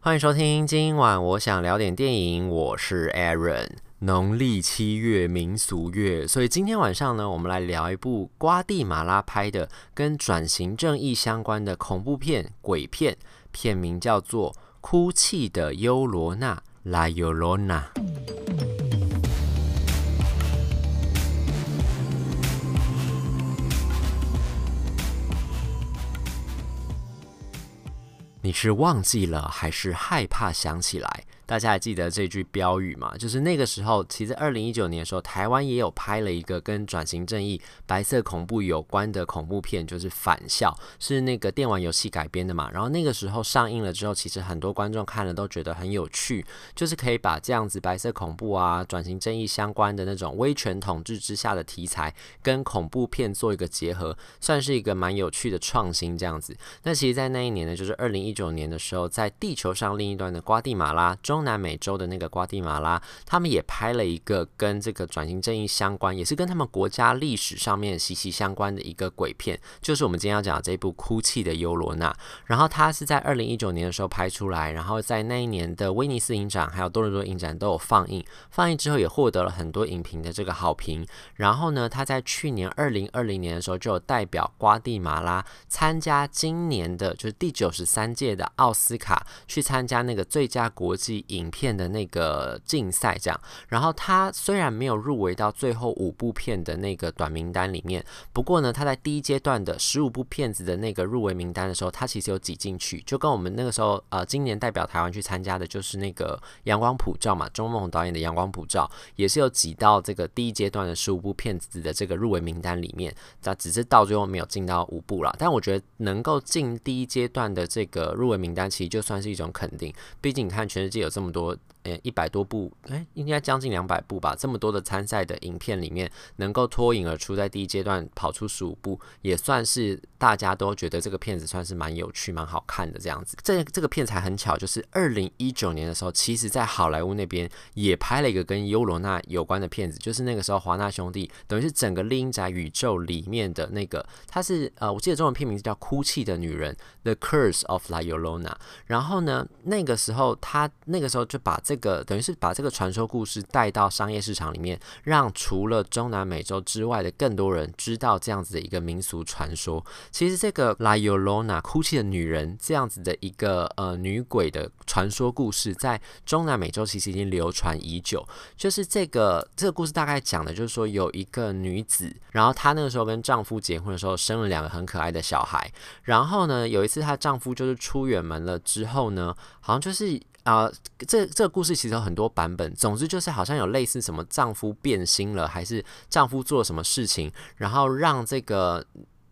欢迎收听，今晚我想聊点电影，我是 Aaron。农历七月民俗月，所以今天晚上呢，我们来聊一部瓜地马拉拍的跟转型正义相关的恐怖片、鬼片，片名叫做《哭泣的优罗娜》（La Llorona）。你是忘记了，还是害怕想起来？大家还记得这句标语吗？就是那个时候，其实二零一九年的时候，台湾也有拍了一个跟转型正义、白色恐怖有关的恐怖片，就是《返校》，是那个电玩游戏改编的嘛。然后那个时候上映了之后，其实很多观众看了都觉得很有趣，就是可以把这样子白色恐怖啊、转型正义相关的那种威权统治之下的题材，跟恐怖片做一个结合，算是一个蛮有趣的创新这样子。那其实，在那一年呢，就是二零一九年的时候，在地球上另一端的瓜地马拉中。中南美洲的那个瓜地马拉，他们也拍了一个跟这个转型正义相关，也是跟他们国家历史上面息息相关的一个鬼片，就是我们今天要讲的这一部《哭泣的优罗娜》。然后它是在二零一九年的时候拍出来，然后在那一年的威尼斯影展还有多伦多影展都有放映，放映之后也获得了很多影评的这个好评。然后呢，他在去年二零二零年的时候就有代表瓜地马拉参加今年的就是第九十三届的奥斯卡，去参加那个最佳国际。影片的那个竞赛这样，然后他虽然没有入围到最后五部片的那个短名单里面，不过呢，他在第一阶段的十五部片子的那个入围名单的时候，他其实有挤进去，就跟我们那个时候呃，今年代表台湾去参加的就是那个《阳光普照》嘛，钟孟宏导演的《阳光普照》也是有挤到这个第一阶段的十五部片子的这个入围名单里面，那只是到最后没有进到五部了。但我觉得能够进第一阶段的这个入围名单，其实就算是一种肯定，毕竟你看全世界有这么多。呃，一百多部，哎，应该将近两百部吧。这么多的参赛的影片里面，能够脱颖而出，在第一阶段跑出十五部，也算是大家都觉得这个片子算是蛮有趣、蛮好看的这样子。这这个片才很巧，就是二零一九年的时候，其实在好莱坞那边也拍了一个跟优罗娜有关的片子，就是那个时候华纳兄弟等于是整个厉阴宅宇宙里面的那个，它是呃，我记得中文片名字叫《哭泣的女人》（The Curse of La Llorona）。然后呢，那个时候他那个时候就把这个等于是把这个传说故事带到商业市场里面，让除了中南美洲之外的更多人知道这样子的一个民俗传说。其实这个 La Llorona 哭泣的女人这样子的一个呃女鬼的传说故事，在中南美洲其实已经流传已久。就是这个这个故事大概讲的就是说，有一个女子，然后她那个时候跟丈夫结婚的时候生了两个很可爱的小孩。然后呢，有一次她丈夫就是出远门了之后呢，好像就是。啊、这这个故事其实有很多版本。总之就是好像有类似什么丈夫变心了，还是丈夫做了什么事情，然后让这个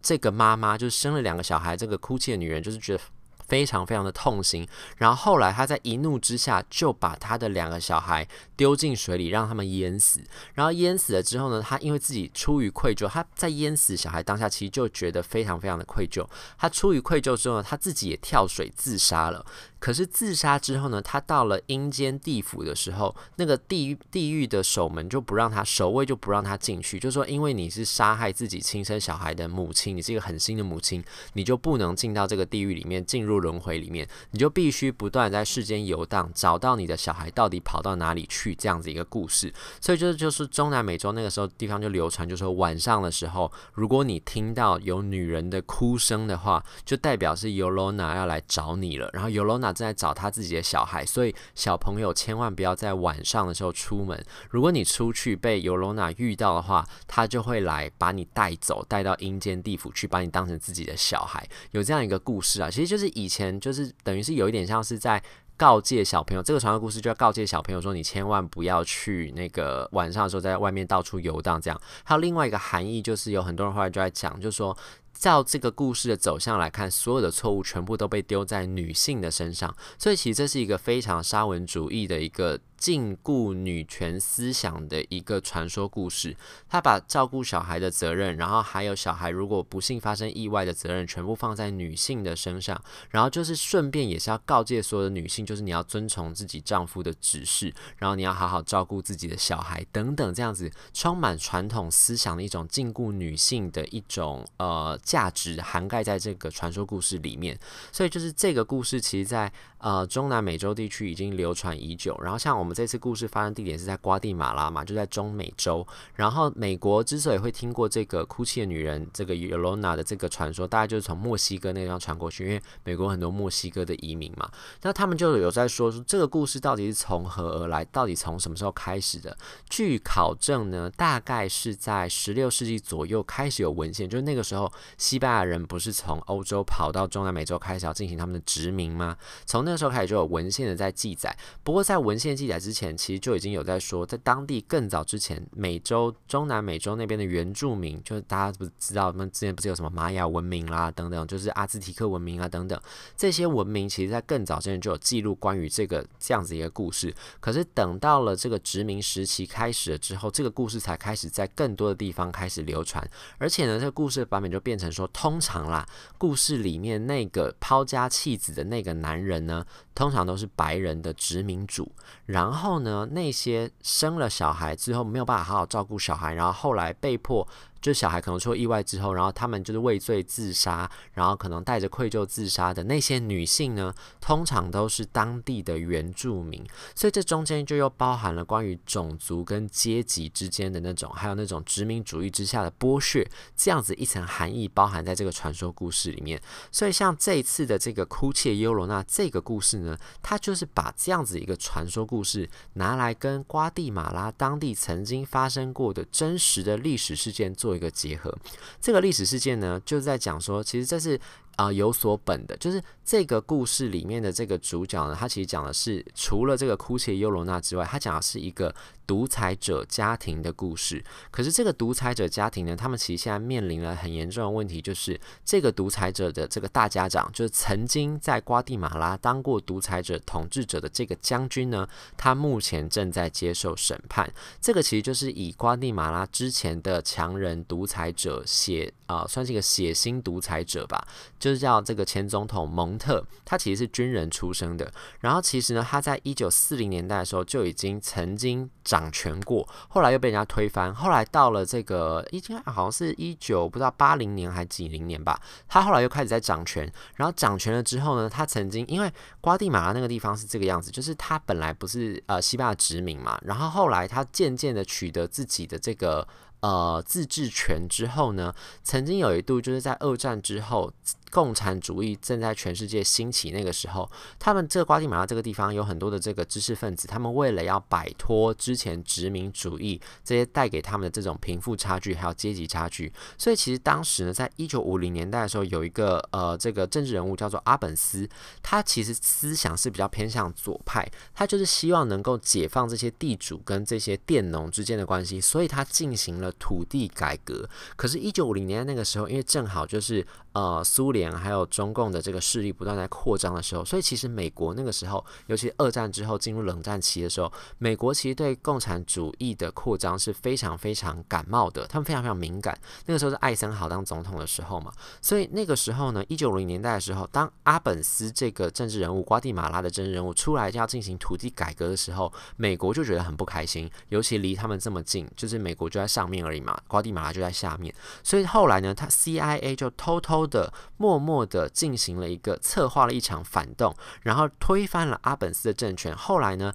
这个妈妈就是生了两个小孩，这个哭泣的女人就是觉得非常非常的痛心。然后后来她在一怒之下就把她的两个小孩丢进水里，让他们淹死。然后淹死了之后呢，他因为自己出于愧疚，他在淹死小孩当下其实就觉得非常非常的愧疚。他出于愧疚之后呢，她自己也跳水自杀了。可是自杀之后呢，他到了阴间地府的时候，那个地狱地狱的守门就不让他守卫，就不让他进去，就说因为你是杀害自己亲生小孩的母亲，你是一个狠心的母亲，你就不能进到这个地狱里面，进入轮回里面，你就必须不断在世间游荡，找到你的小孩到底跑到哪里去，去这样子一个故事。所以就是就是中南美洲那个时候地方就流传，就说晚上的时候，如果你听到有女人的哭声的话，就代表是尤罗娜要来找你了，然后尤罗娜。正在找他自己的小孩，所以小朋友千万不要在晚上的时候出门。如果你出去被尤罗娜遇到的话，他就会来把你带走，带到阴间地府去，把你当成自己的小孩。有这样一个故事啊，其实就是以前就是等于是有一点像是在告诫小朋友，这个传说故事就要告诫小朋友说，你千万不要去那个晚上的时候在外面到处游荡。这样还有另外一个含义，就是有很多人后来就在讲，就是说。照这个故事的走向来看，所有的错误全部都被丢在女性的身上，所以其实这是一个非常沙文主义的一个。禁锢女权思想的一个传说故事，他把照顾小孩的责任，然后还有小孩如果不幸发生意外的责任，全部放在女性的身上，然后就是顺便也是要告诫所有的女性，就是你要遵从自己丈夫的指示，然后你要好好照顾自己的小孩等等，这样子充满传统思想的一种禁锢女性的一种呃价值涵盖在这个传说故事里面。所以就是这个故事，其实在呃中南美洲地区已经流传已久。然后像我我们这次故事发生地点是在瓜地马拉嘛，就在中美洲。然后美国之所以会听过这个哭泣的女人这个尤罗娜的这个传说，大概就是从墨西哥那地方传过去，因为美国很多墨西哥的移民嘛。那他们就有在说说这个故事到底是从何而来，到底从什么时候开始的？据考证呢，大概是在十六世纪左右开始有文献，就是那个时候西班牙人不是从欧洲跑到中南美洲开始要进行他们的殖民吗？从那个时候开始就有文献的在记载。不过在文献记载之前，其实就已经有在说，在当地更早之前，美洲中南美洲那边的原住民，就是大家不知道，他们之前不是有什么玛雅文明啦等等，就是阿兹提克文明啊等等，这些文明其实在更早之前就有记录关于这个这样子一个故事。可是等到了这个殖民时期开始了之后，这个故事才开始在更多的地方开始流传，而且呢，这个故事的版本就变成说，通常啦，故事里面那个抛家弃子的那个男人呢，通常都是白人的殖民主，然后呢，那些生了小孩之后没有办法好好照顾小孩，然后后来被迫。就小孩可能出意外之后，然后他们就是畏罪自杀，然后可能带着愧疚自杀的那些女性呢，通常都是当地的原住民，所以这中间就又包含了关于种族跟阶级之间的那种，还有那种殖民主义之下的剥削，这样子一层含义包含在这个传说故事里面。所以像这一次的这个哭泣的尤罗娜这个故事呢，它就是把这样子一个传说故事拿来跟瓜地马拉当地曾经发生过的真实的历史事件。做一个结合，这个历史事件呢，就是在讲说，其实这是。啊、有所本的，就是这个故事里面的这个主角呢，他其实讲的是除了这个哭泣的尤罗娜之外，他讲的是一个独裁者家庭的故事。可是这个独裁者家庭呢，他们其实现在面临了很严重的问题，就是这个独裁者的这个大家长，就是曾经在瓜地马拉当过独裁者统治者的这个将军呢，他目前正在接受审判。这个其实就是以瓜地马拉之前的强人独裁者血啊、算是一个血腥独裁者吧。就是叫这个前总统蒙特，他其实是军人出身的。然后其实呢，他在一九四零年代的时候就已经曾经掌权过，后来又被人家推翻。后来到了这个已经好像是一九不知道八零年还几零年吧，他后来又开始在掌权。然后掌权了之后呢，他曾经因为瓜地马拉那个地方是这个样子，就是他本来不是呃西班牙殖民嘛，然后后来他渐渐的取得自己的这个呃自治权之后呢，曾经有一度就是在二战之后。共产主义正在全世界兴起那个时候，他们这个瓜地马拉这个地方有很多的这个知识分子，他们为了要摆脱之前殖民主义这些带给他们的这种贫富差距还有阶级差距，所以其实当时呢，在一九五零年代的时候，有一个呃这个政治人物叫做阿本斯，他其实思想是比较偏向左派，他就是希望能够解放这些地主跟这些佃农之间的关系，所以他进行了土地改革。可是，一九五零年代那个时候，因为正好就是呃苏联。还有中共的这个势力不断在扩张的时候，所以其实美国那个时候，尤其二战之后进入冷战期的时候，美国其实对共产主义的扩张是非常非常感冒的，他们非常非常敏感。那个时候是艾森豪当总统的时候嘛，所以那个时候呢，一九五零年代的时候，当阿本斯这个政治人物，瓜地马拉的政治人物出来就要进行土地改革的时候，美国就觉得很不开心，尤其离他们这么近，就是美国就在上面而已嘛，瓜地马拉就在下面，所以后来呢，他 CIA 就偷偷的默。默的进行了一个策划了一场反动，然后推翻了阿本斯的政权。后来呢，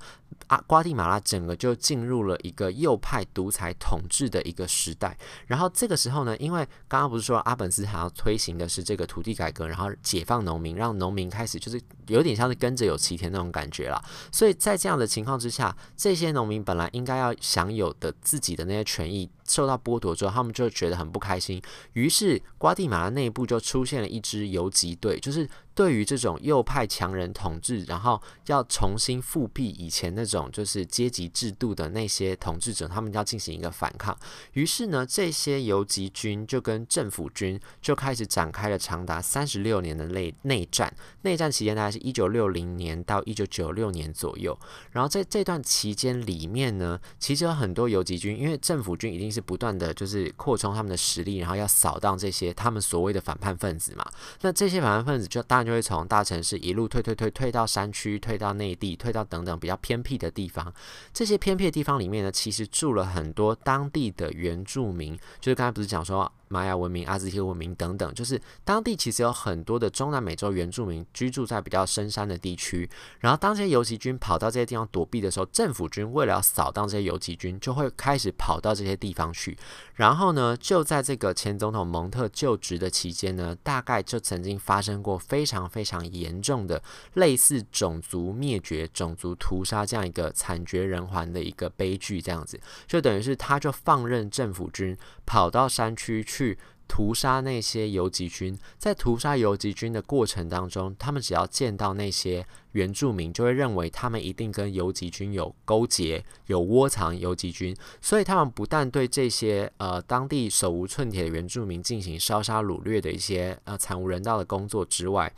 阿瓜地马拉整个就进入了一个右派独裁统治的一个时代。然后这个时候呢，因为刚刚不是说阿本斯还要推行的是这个土地改革，然后解放农民，让农民开始就是有点像是跟着有其田那种感觉了。所以在这样的情况之下，这些农民本来应该要享有的自己的那些权益受到剥夺之后，他们就觉得很不开心。于是瓜地马拉内部就出现了一支游击队，就是。对于这种右派强人统治，然后要重新复辟以前那种就是阶级制度的那些统治者，他们要进行一个反抗。于是呢，这些游击军就跟政府军就开始展开了长达三十六年的内内战。内战期间大概是一九六零年到一九九六年左右。然后在这段期间里面呢，其实有很多游击军，因为政府军一定是不断的就是扩充他们的实力，然后要扫荡这些他们所谓的反叛分子嘛。那这些反叛分子就当然就会从大城市一路退退退退到山区，退到内地，退到等等比较偏僻的地方。这些偏僻的地方里面呢，其实住了很多当地的原住民。就是刚才不是讲说。玛雅文明、阿兹特文明等等，就是当地其实有很多的中南美洲原住民居住在比较深山的地区。然后当这些游击军跑到这些地方躲避的时候，政府军为了要扫荡这些游击军，就会开始跑到这些地方去。然后呢，就在这个前总统蒙特就职的期间呢，大概就曾经发生过非常非常严重的类似种族灭绝、种族屠杀这样一个惨绝人寰的一个悲剧，这样子，就等于是他就放任政府军跑到山区去。去屠杀那些游击军，在屠杀游击军的过程当中，他们只要见到那些原住民，就会认为他们一定跟游击军有勾结、有窝藏游击军，所以他们不但对这些呃当地手无寸铁的原住民进行烧杀掳掠的一些呃惨无人道的工作之外，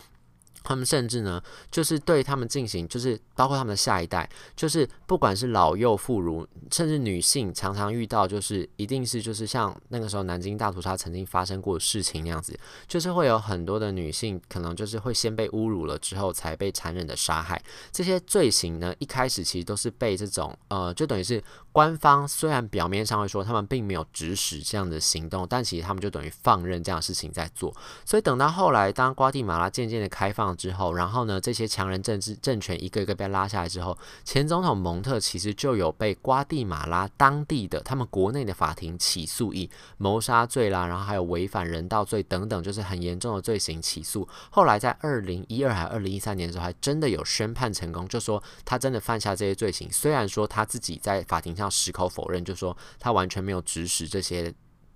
他们甚至呢，就是对他们进行，就是包括他们的下一代，就是不管是老幼妇孺，甚至女性，常常遇到就是一定是就是像那个时候南京大屠杀曾经发生过的事情那样子，就是会有很多的女性可能就是会先被侮辱了之后才被残忍的杀害。这些罪行呢，一开始其实都是被这种呃，就等于是官方虽然表面上会说他们并没有指使这样的行动，但其实他们就等于放任这样的事情在做。所以等到后来，当瓜地马拉渐渐的开放。之后，然后呢，这些强人政治政权一个一个被拉下来之后，前总统蒙特其实就有被瓜地马拉当地的他们国内的法庭起诉以谋杀罪啦，然后还有违反人道罪等等，就是很严重的罪行起诉。后来在二零一二还二零一三年的时候，还真的有宣判成功，就说他真的犯下这些罪行。虽然说他自己在法庭上矢口否认，就说他完全没有指使这些。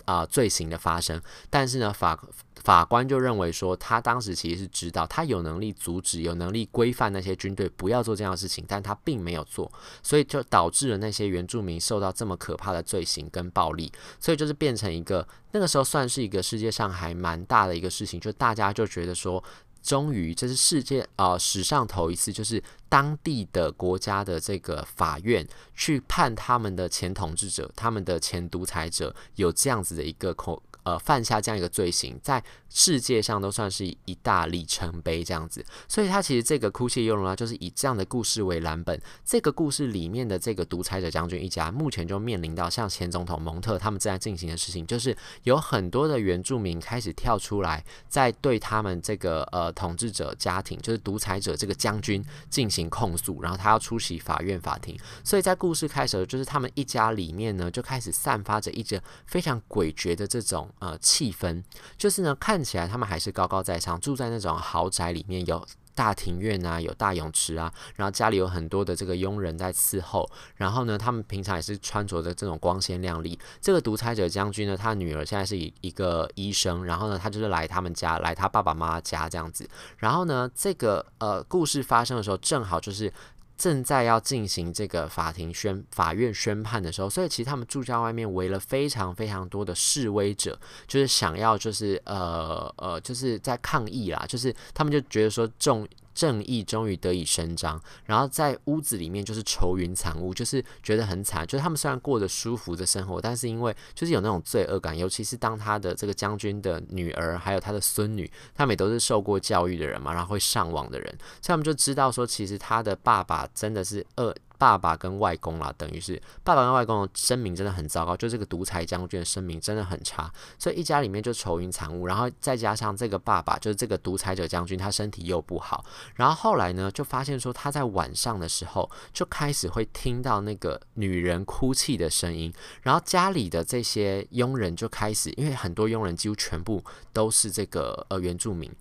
啊、罪行的发生，但是呢，法法官就认为说，他当时其实是知道，他有能力阻止，有能力规范那些军队不要做这样的事情，但他并没有做，所以就导致了那些原住民受到这么可怕的罪行跟暴力，所以就是变成一个那个时候算是一个世界上还蛮大的一个事情，就大家就觉得说。终于，这是世界啊、史上头一次，就是当地的国家的这个法院去判他们的前统治者、他们的前独裁者有这样子的一个口。呃，犯下这样一个罪行，在世界上都算是一大里程碑这样子。所以，他其实这个哭泣尤伦拉就是以这样的故事为蓝本。这个故事里面的这个独裁者将军一家，目前就面临到像前总统蒙特他们正在进行的事情，就是有很多的原住民开始跳出来，在对他们这个呃统治者家庭，就是独裁者这个将军进行控诉，然后他要出席法院法庭。所以在故事开始，就是他们一家里面呢，就开始散发着一种非常诡谲的这种。呃，气氛就是呢，看起来他们还是高高在上，住在那种豪宅里面，有大庭院啊，有大泳池啊，然后家里有很多的这个佣人在伺候，然后呢，他们平常也是穿着的这种光鲜亮丽。这个独裁者将军呢，他女儿现在是一一个医生，然后呢，他就是来他们家，来他爸爸妈妈家这样子。然后呢，这个呃故事发生的时候，正好就是。正在要进行这个法庭宣法院宣判的时候，所以其实他们住在外面围了非常非常多的示威者，就是想要就是呃呃就是在抗议啦，就是他们就觉得说众。正义终于得以伸张，然后在屋子里面就是愁云惨雾，就是觉得很惨。就是他们虽然过着舒服的生活，但是因为就是有那种罪恶感，尤其是当他的这个将军的女儿还有他的孙女，他们也都是受过教育的人嘛，然后会上网的人，所以他们就知道说，其实他的爸爸真的是恶。爸爸跟外公啦，等于是爸爸跟外公的声名真的很糟糕，就这个独裁将军的声名真的很差，所以一家里面就愁云惨雾，然后再加上这个爸爸就是这个独裁者将军，他身体又不好，然后后来呢就发现说他在晚上的时候就开始会听到那个女人哭泣的声音，然后家里的这些佣人就开始，因为很多佣人几乎全部都是这个呃原住民，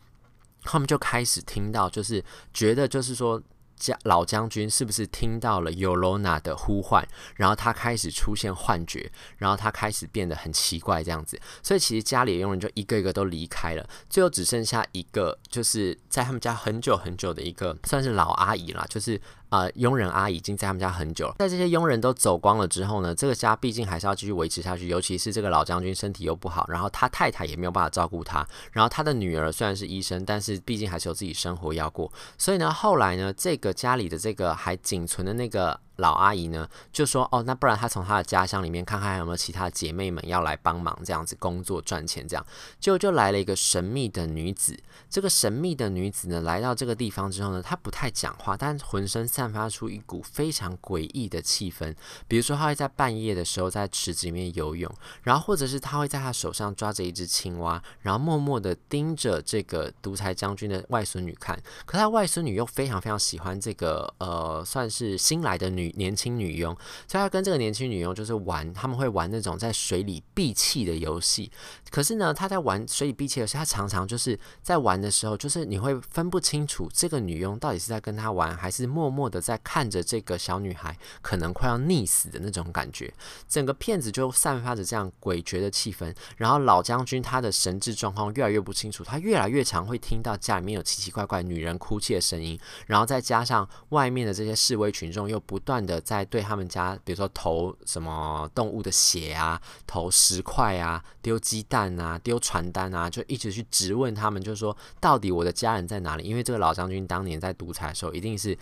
他们就开始听到，就是觉得就是说。将老将军是不是听到了尤罗娜的呼唤，然后他开始出现幻觉，然后他开始变得很奇怪这样子，所以其实家里佣人就一个一个都离开了，最后只剩下一个，就是在他们家很久很久的一个算是老阿姨啦，就是。啊、佣人阿姨已经在他们家很久了。在这些佣人都走光了之后呢，这个家毕竟还是要继续维持下去。尤其是这个老将军身体又不好，然后他太太也没有办法照顾他。然后他的女儿虽然是医生，但是毕竟还是有自己生活要过。所以呢，后来呢，这个家里的这个还仅存的那个老阿姨呢就说：“哦，那不然她从她的家乡里面看看还有没有其他姐妹们要来帮忙，这样子工作赚钱。”这样，结果就来了一个神秘的女子。这个神秘的女子呢，来到这个地方之后呢，她不太讲话，但浑身散发出一股非常诡异的气氛。比如说，她会在半夜的时候在池子里面游泳，然后或者是她会在她手上抓着一只青蛙，然后默默地盯着这个独裁将军的外孙女看。可她外孙女又非常非常喜欢这个呃，算是新来的女年轻女佣，所以她跟这个年轻女佣就是玩，他们会玩那种在水里闭气的游戏。可是呢，她在玩水里闭气游戏，他，常常就是在玩的时候，就是你会分不清楚这个女佣到底是在跟她玩，还是默默的在看着这个小女孩可能快要溺死的那种感觉。整个片子就散发着这样诡谲的气氛。然后老将军他的神智状况越来越不清楚，他越来越常会听到家里面有奇奇怪怪女人哭泣的声音，然后再加上外面的这些示威群众又不断的在对他们家，比如说投什么动物的血啊，投石块啊，丢鸡蛋啊，丢传单啊，就一直去质问他们，就是说到底我的家人在哪里？因为这个老将军当年在独裁的时候，一定是。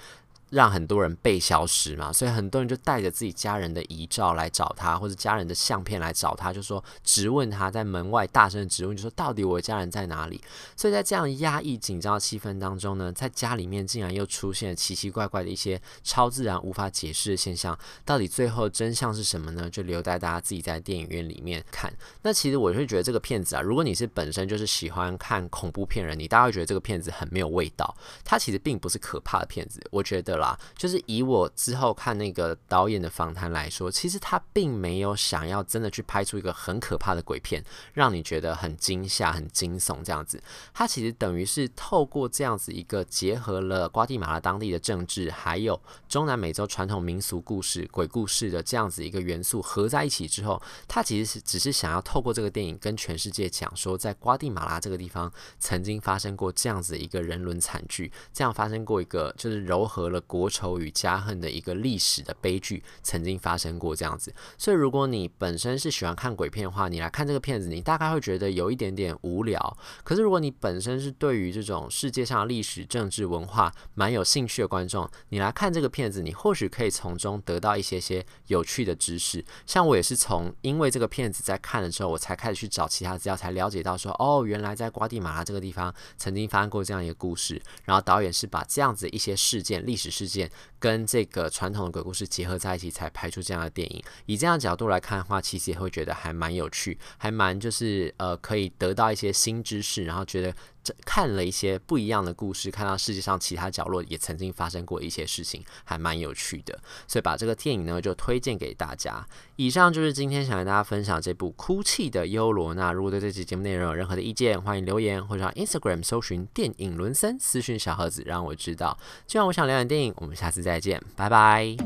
让很多人被消失嘛，所以很多人就带着自己家人的遗照来找他，或者家人的相片来找他，就说质问他在门外大声的质问，就说到底我的家人在哪里？所以在这样压抑紧张的气氛当中呢，在家里面竟然又出现了奇奇怪怪的一些超自然无法解释的现象，到底最后真相是什么呢？就留待大家自己在电影院里面看。那其实我会觉得这个片子啊，如果你是本身就是喜欢看恐怖片人，你大概会觉得这个片子很没有味道。它其实并不是可怕的片子，我觉得啦。就是以我之后看那个导演的访谈来说，其实他并没有想要真的去拍出一个很可怕的鬼片，让你觉得很惊吓、很惊悚这样子。他其实等于是透过这样子一个结合了瓜地马拉当地的政治，还有中南美洲传统民俗故事、鬼故事的这样子一个元素合在一起之后，他其实是只是想要透过这个电影跟全世界讲说，在瓜地马拉这个地方曾经发生过这样子一个人伦惨剧，这样发生过一个就是糅合了。国仇与家恨的一个历史的悲剧曾经发生过这样子，所以如果你本身是喜欢看鬼片的话，你来看这个片子，你大概会觉得有一点点无聊。可是如果你本身是对于这种世界上历史、政治、文化蛮有兴趣的观众，你来看这个片子，你或许可以从中得到一些些有趣的知识。像我也是从因为这个片子在看了之后，我才开始去找其他资料，才了解到说，哦，原来在瓜地马拉这个地方曾经发生过这样一个故事。然后导演是把这样子一些事件、历史事件跟这个传统的鬼故事结合在一起，才拍出这样的电影。以这样的角度来看的话，其实也会觉得还蛮有趣，还蛮就是呃，可以得到一些新知识，然后觉得。看了一些不一样的故事，看到世界上其他角落也曾经发生过一些事情，还蛮有趣的。所以把这个电影呢就推荐给大家。以上就是今天想跟大家分享这部《哭泣的优罗娜》。如果对这期节目内容有任何的意见，欢迎留言或者上 Instagram 搜寻电影伦森私讯小盒子，让我知道。今晚我想聊点电影，我们下次再见，拜拜。